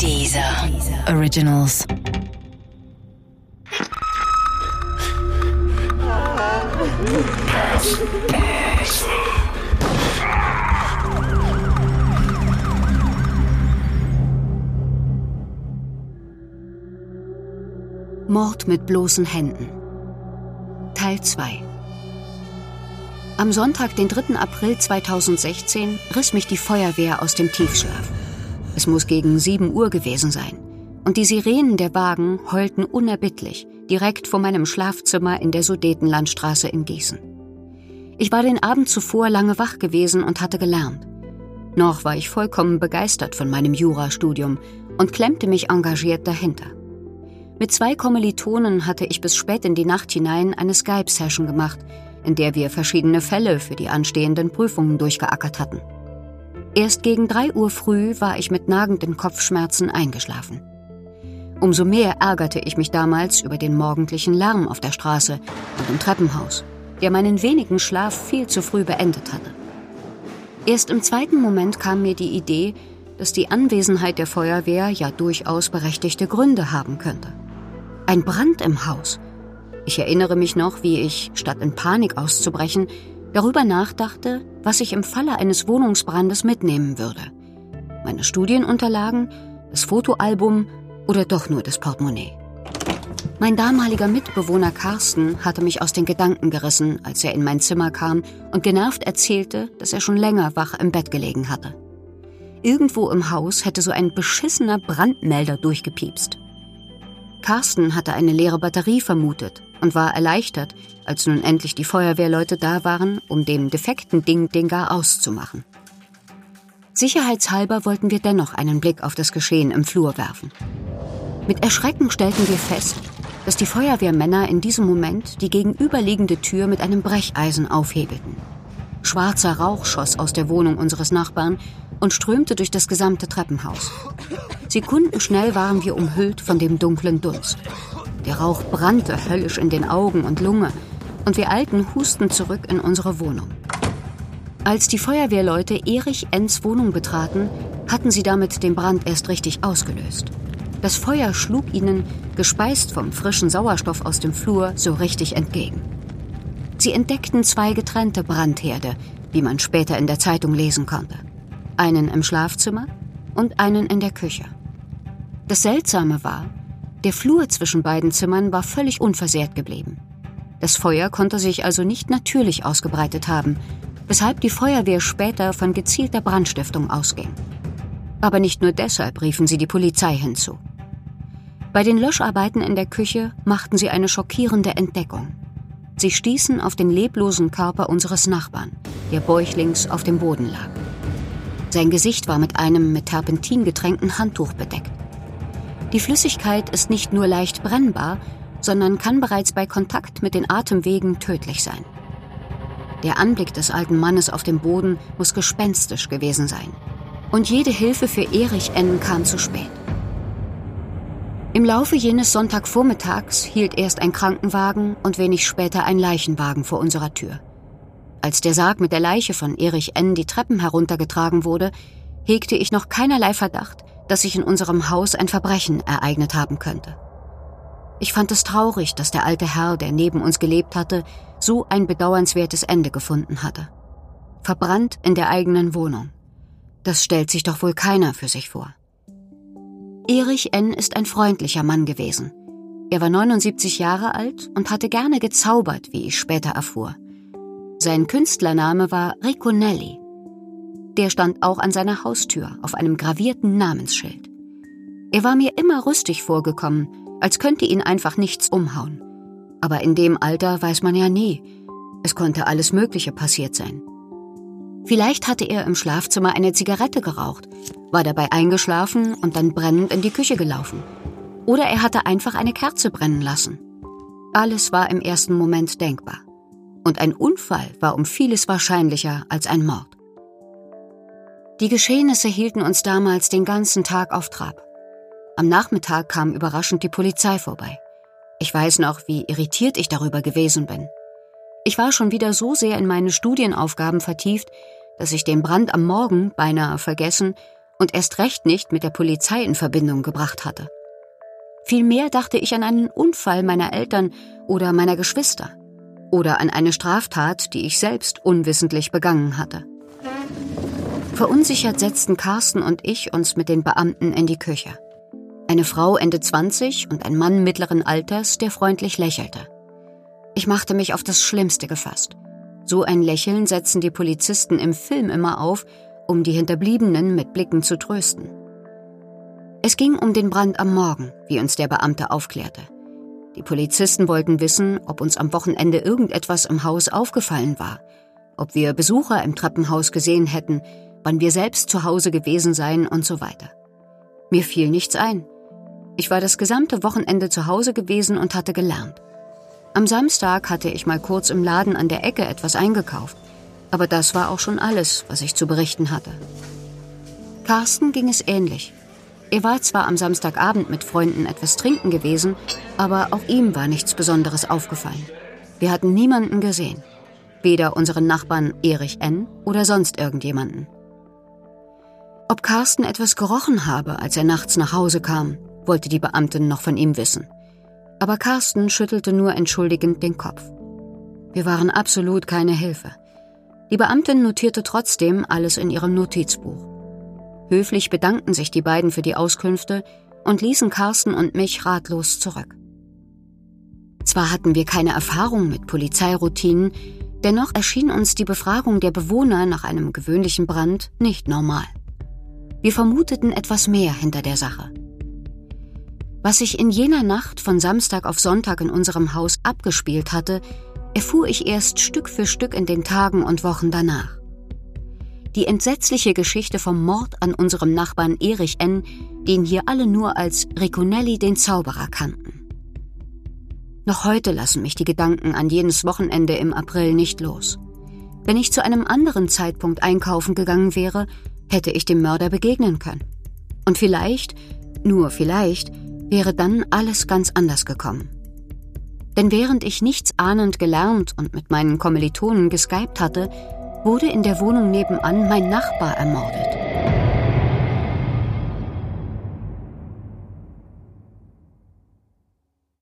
Dieser Originals. Mord mit bloßen Händen. Teil 2 Am Sonntag, den 3. April 2016, riss mich die Feuerwehr aus dem Tiefschlaf. Es muss gegen 7 Uhr gewesen sein. Und die Sirenen der Wagen heulten unerbittlich, direkt vor meinem Schlafzimmer in der Sudetenlandstraße in Gießen. Ich war den Abend zuvor lange wach gewesen und hatte gelernt. Noch war ich vollkommen begeistert von meinem Jurastudium und klemmte mich engagiert dahinter. Mit zwei Kommilitonen hatte ich bis spät in die Nacht hinein eine Skype-Session gemacht, in der wir verschiedene Fälle für die anstehenden Prüfungen durchgeackert hatten. Erst gegen drei Uhr früh war ich mit nagenden Kopfschmerzen eingeschlafen. Umso mehr ärgerte ich mich damals über den morgendlichen Lärm auf der Straße und im Treppenhaus, der meinen wenigen Schlaf viel zu früh beendet hatte. Erst im zweiten Moment kam mir die Idee, dass die Anwesenheit der Feuerwehr ja durchaus berechtigte Gründe haben könnte. Ein Brand im Haus. Ich erinnere mich noch, wie ich, statt in Panik auszubrechen, darüber nachdachte, was ich im Falle eines Wohnungsbrandes mitnehmen würde. Meine Studienunterlagen, das Fotoalbum oder doch nur das Portemonnaie. Mein damaliger Mitbewohner Carsten hatte mich aus den Gedanken gerissen, als er in mein Zimmer kam und genervt erzählte, dass er schon länger wach im Bett gelegen hatte. Irgendwo im Haus hätte so ein beschissener Brandmelder durchgepiepst. Carsten hatte eine leere Batterie vermutet und war erleichtert, als nun endlich die Feuerwehrleute da waren, um dem defekten Ding den Gar auszumachen. Sicherheitshalber wollten wir dennoch einen Blick auf das Geschehen im Flur werfen. Mit Erschrecken stellten wir fest, dass die Feuerwehrmänner in diesem Moment die gegenüberliegende Tür mit einem Brecheisen aufhebelten. Schwarzer Rauch schoss aus der Wohnung unseres Nachbarn und strömte durch das gesamte Treppenhaus. Sekundenschnell waren wir umhüllt von dem dunklen Dunst. Der Rauch brannte höllisch in den Augen und Lunge und wir eilten hustend zurück in unsere Wohnung. Als die Feuerwehrleute Erich Enns Wohnung betraten, hatten sie damit den Brand erst richtig ausgelöst. Das Feuer schlug ihnen, gespeist vom frischen Sauerstoff aus dem Flur, so richtig entgegen. Sie entdeckten zwei getrennte Brandherde, wie man später in der Zeitung lesen konnte. Einen im Schlafzimmer und einen in der Küche. Das Seltsame war, der Flur zwischen beiden Zimmern war völlig unversehrt geblieben. Das Feuer konnte sich also nicht natürlich ausgebreitet haben, weshalb die Feuerwehr später von gezielter Brandstiftung ausging. Aber nicht nur deshalb riefen sie die Polizei hinzu. Bei den Löscharbeiten in der Küche machten sie eine schockierende Entdeckung. Sie stießen auf den leblosen Körper unseres Nachbarn, der bäuchlings auf dem Boden lag. Sein Gesicht war mit einem mit Terpentin getränkten Handtuch bedeckt. Die Flüssigkeit ist nicht nur leicht brennbar, sondern kann bereits bei Kontakt mit den Atemwegen tödlich sein. Der Anblick des alten Mannes auf dem Boden muss gespenstisch gewesen sein. Und jede Hilfe für Erich N. kam zu spät. Im Laufe jenes Sonntagvormittags hielt erst ein Krankenwagen und wenig später ein Leichenwagen vor unserer Tür. Als der Sarg mit der Leiche von Erich N. die Treppen heruntergetragen wurde, hegte ich noch keinerlei Verdacht, dass sich in unserem Haus ein Verbrechen ereignet haben könnte. Ich fand es traurig, dass der alte Herr, der neben uns gelebt hatte, so ein bedauernswertes Ende gefunden hatte. Verbrannt in der eigenen Wohnung. Das stellt sich doch wohl keiner für sich vor. Erich N. ist ein freundlicher Mann gewesen. Er war 79 Jahre alt und hatte gerne gezaubert, wie ich später erfuhr. Sein Künstlername war Ricconelli. Der stand auch an seiner Haustür auf einem gravierten Namensschild. Er war mir immer rüstig vorgekommen, als könnte ihn einfach nichts umhauen. Aber in dem Alter weiß man ja nie. Es konnte alles Mögliche passiert sein. Vielleicht hatte er im Schlafzimmer eine Zigarette geraucht, war dabei eingeschlafen und dann brennend in die Küche gelaufen. Oder er hatte einfach eine Kerze brennen lassen. Alles war im ersten Moment denkbar. Und ein Unfall war um vieles wahrscheinlicher als ein Mord. Die Geschehnisse hielten uns damals den ganzen Tag auf Trab. Am Nachmittag kam überraschend die Polizei vorbei. Ich weiß noch, wie irritiert ich darüber gewesen bin. Ich war schon wieder so sehr in meine Studienaufgaben vertieft, dass ich den Brand am Morgen beinahe vergessen und erst recht nicht mit der Polizei in Verbindung gebracht hatte. Vielmehr dachte ich an einen Unfall meiner Eltern oder meiner Geschwister oder an eine Straftat, die ich selbst unwissentlich begangen hatte. Verunsichert setzten Carsten und ich uns mit den Beamten in die Küche. Eine Frau Ende 20 und ein Mann mittleren Alters, der freundlich lächelte. Ich machte mich auf das Schlimmste gefasst. So ein Lächeln setzen die Polizisten im Film immer auf, um die Hinterbliebenen mit Blicken zu trösten. Es ging um den Brand am Morgen, wie uns der Beamte aufklärte. Die Polizisten wollten wissen, ob uns am Wochenende irgendetwas im Haus aufgefallen war, ob wir Besucher im Treppenhaus gesehen hätten, wann wir selbst zu Hause gewesen seien und so weiter. Mir fiel nichts ein. Ich war das gesamte Wochenende zu Hause gewesen und hatte gelernt. Am Samstag hatte ich mal kurz im Laden an der Ecke etwas eingekauft, aber das war auch schon alles, was ich zu berichten hatte. Carsten ging es ähnlich. Er war zwar am Samstagabend mit Freunden etwas trinken gewesen, aber auch ihm war nichts Besonderes aufgefallen. Wir hatten niemanden gesehen. Weder unseren Nachbarn Erich N. oder sonst irgendjemanden. Ob Carsten etwas gerochen habe, als er nachts nach Hause kam, wollte die Beamtin noch von ihm wissen. Aber Carsten schüttelte nur entschuldigend den Kopf. Wir waren absolut keine Hilfe. Die Beamtin notierte trotzdem alles in ihrem Notizbuch. Höflich bedankten sich die beiden für die Auskünfte und ließen Carsten und mich ratlos zurück. Zwar hatten wir keine Erfahrung mit Polizeiroutinen, dennoch erschien uns die Befragung der Bewohner nach einem gewöhnlichen Brand nicht normal. Wir vermuteten etwas mehr hinter der Sache. Was sich in jener Nacht von Samstag auf Sonntag in unserem Haus abgespielt hatte, erfuhr ich erst Stück für Stück in den Tagen und Wochen danach die entsetzliche Geschichte vom Mord an unserem Nachbarn Erich N., den hier alle nur als Ricconelli den Zauberer kannten. Noch heute lassen mich die Gedanken an jenes Wochenende im April nicht los. Wenn ich zu einem anderen Zeitpunkt einkaufen gegangen wäre, hätte ich dem Mörder begegnen können. Und vielleicht, nur vielleicht, wäre dann alles ganz anders gekommen. Denn während ich nichts ahnend gelernt und mit meinen Kommilitonen geskypt hatte, wurde in der Wohnung nebenan mein Nachbar ermordet.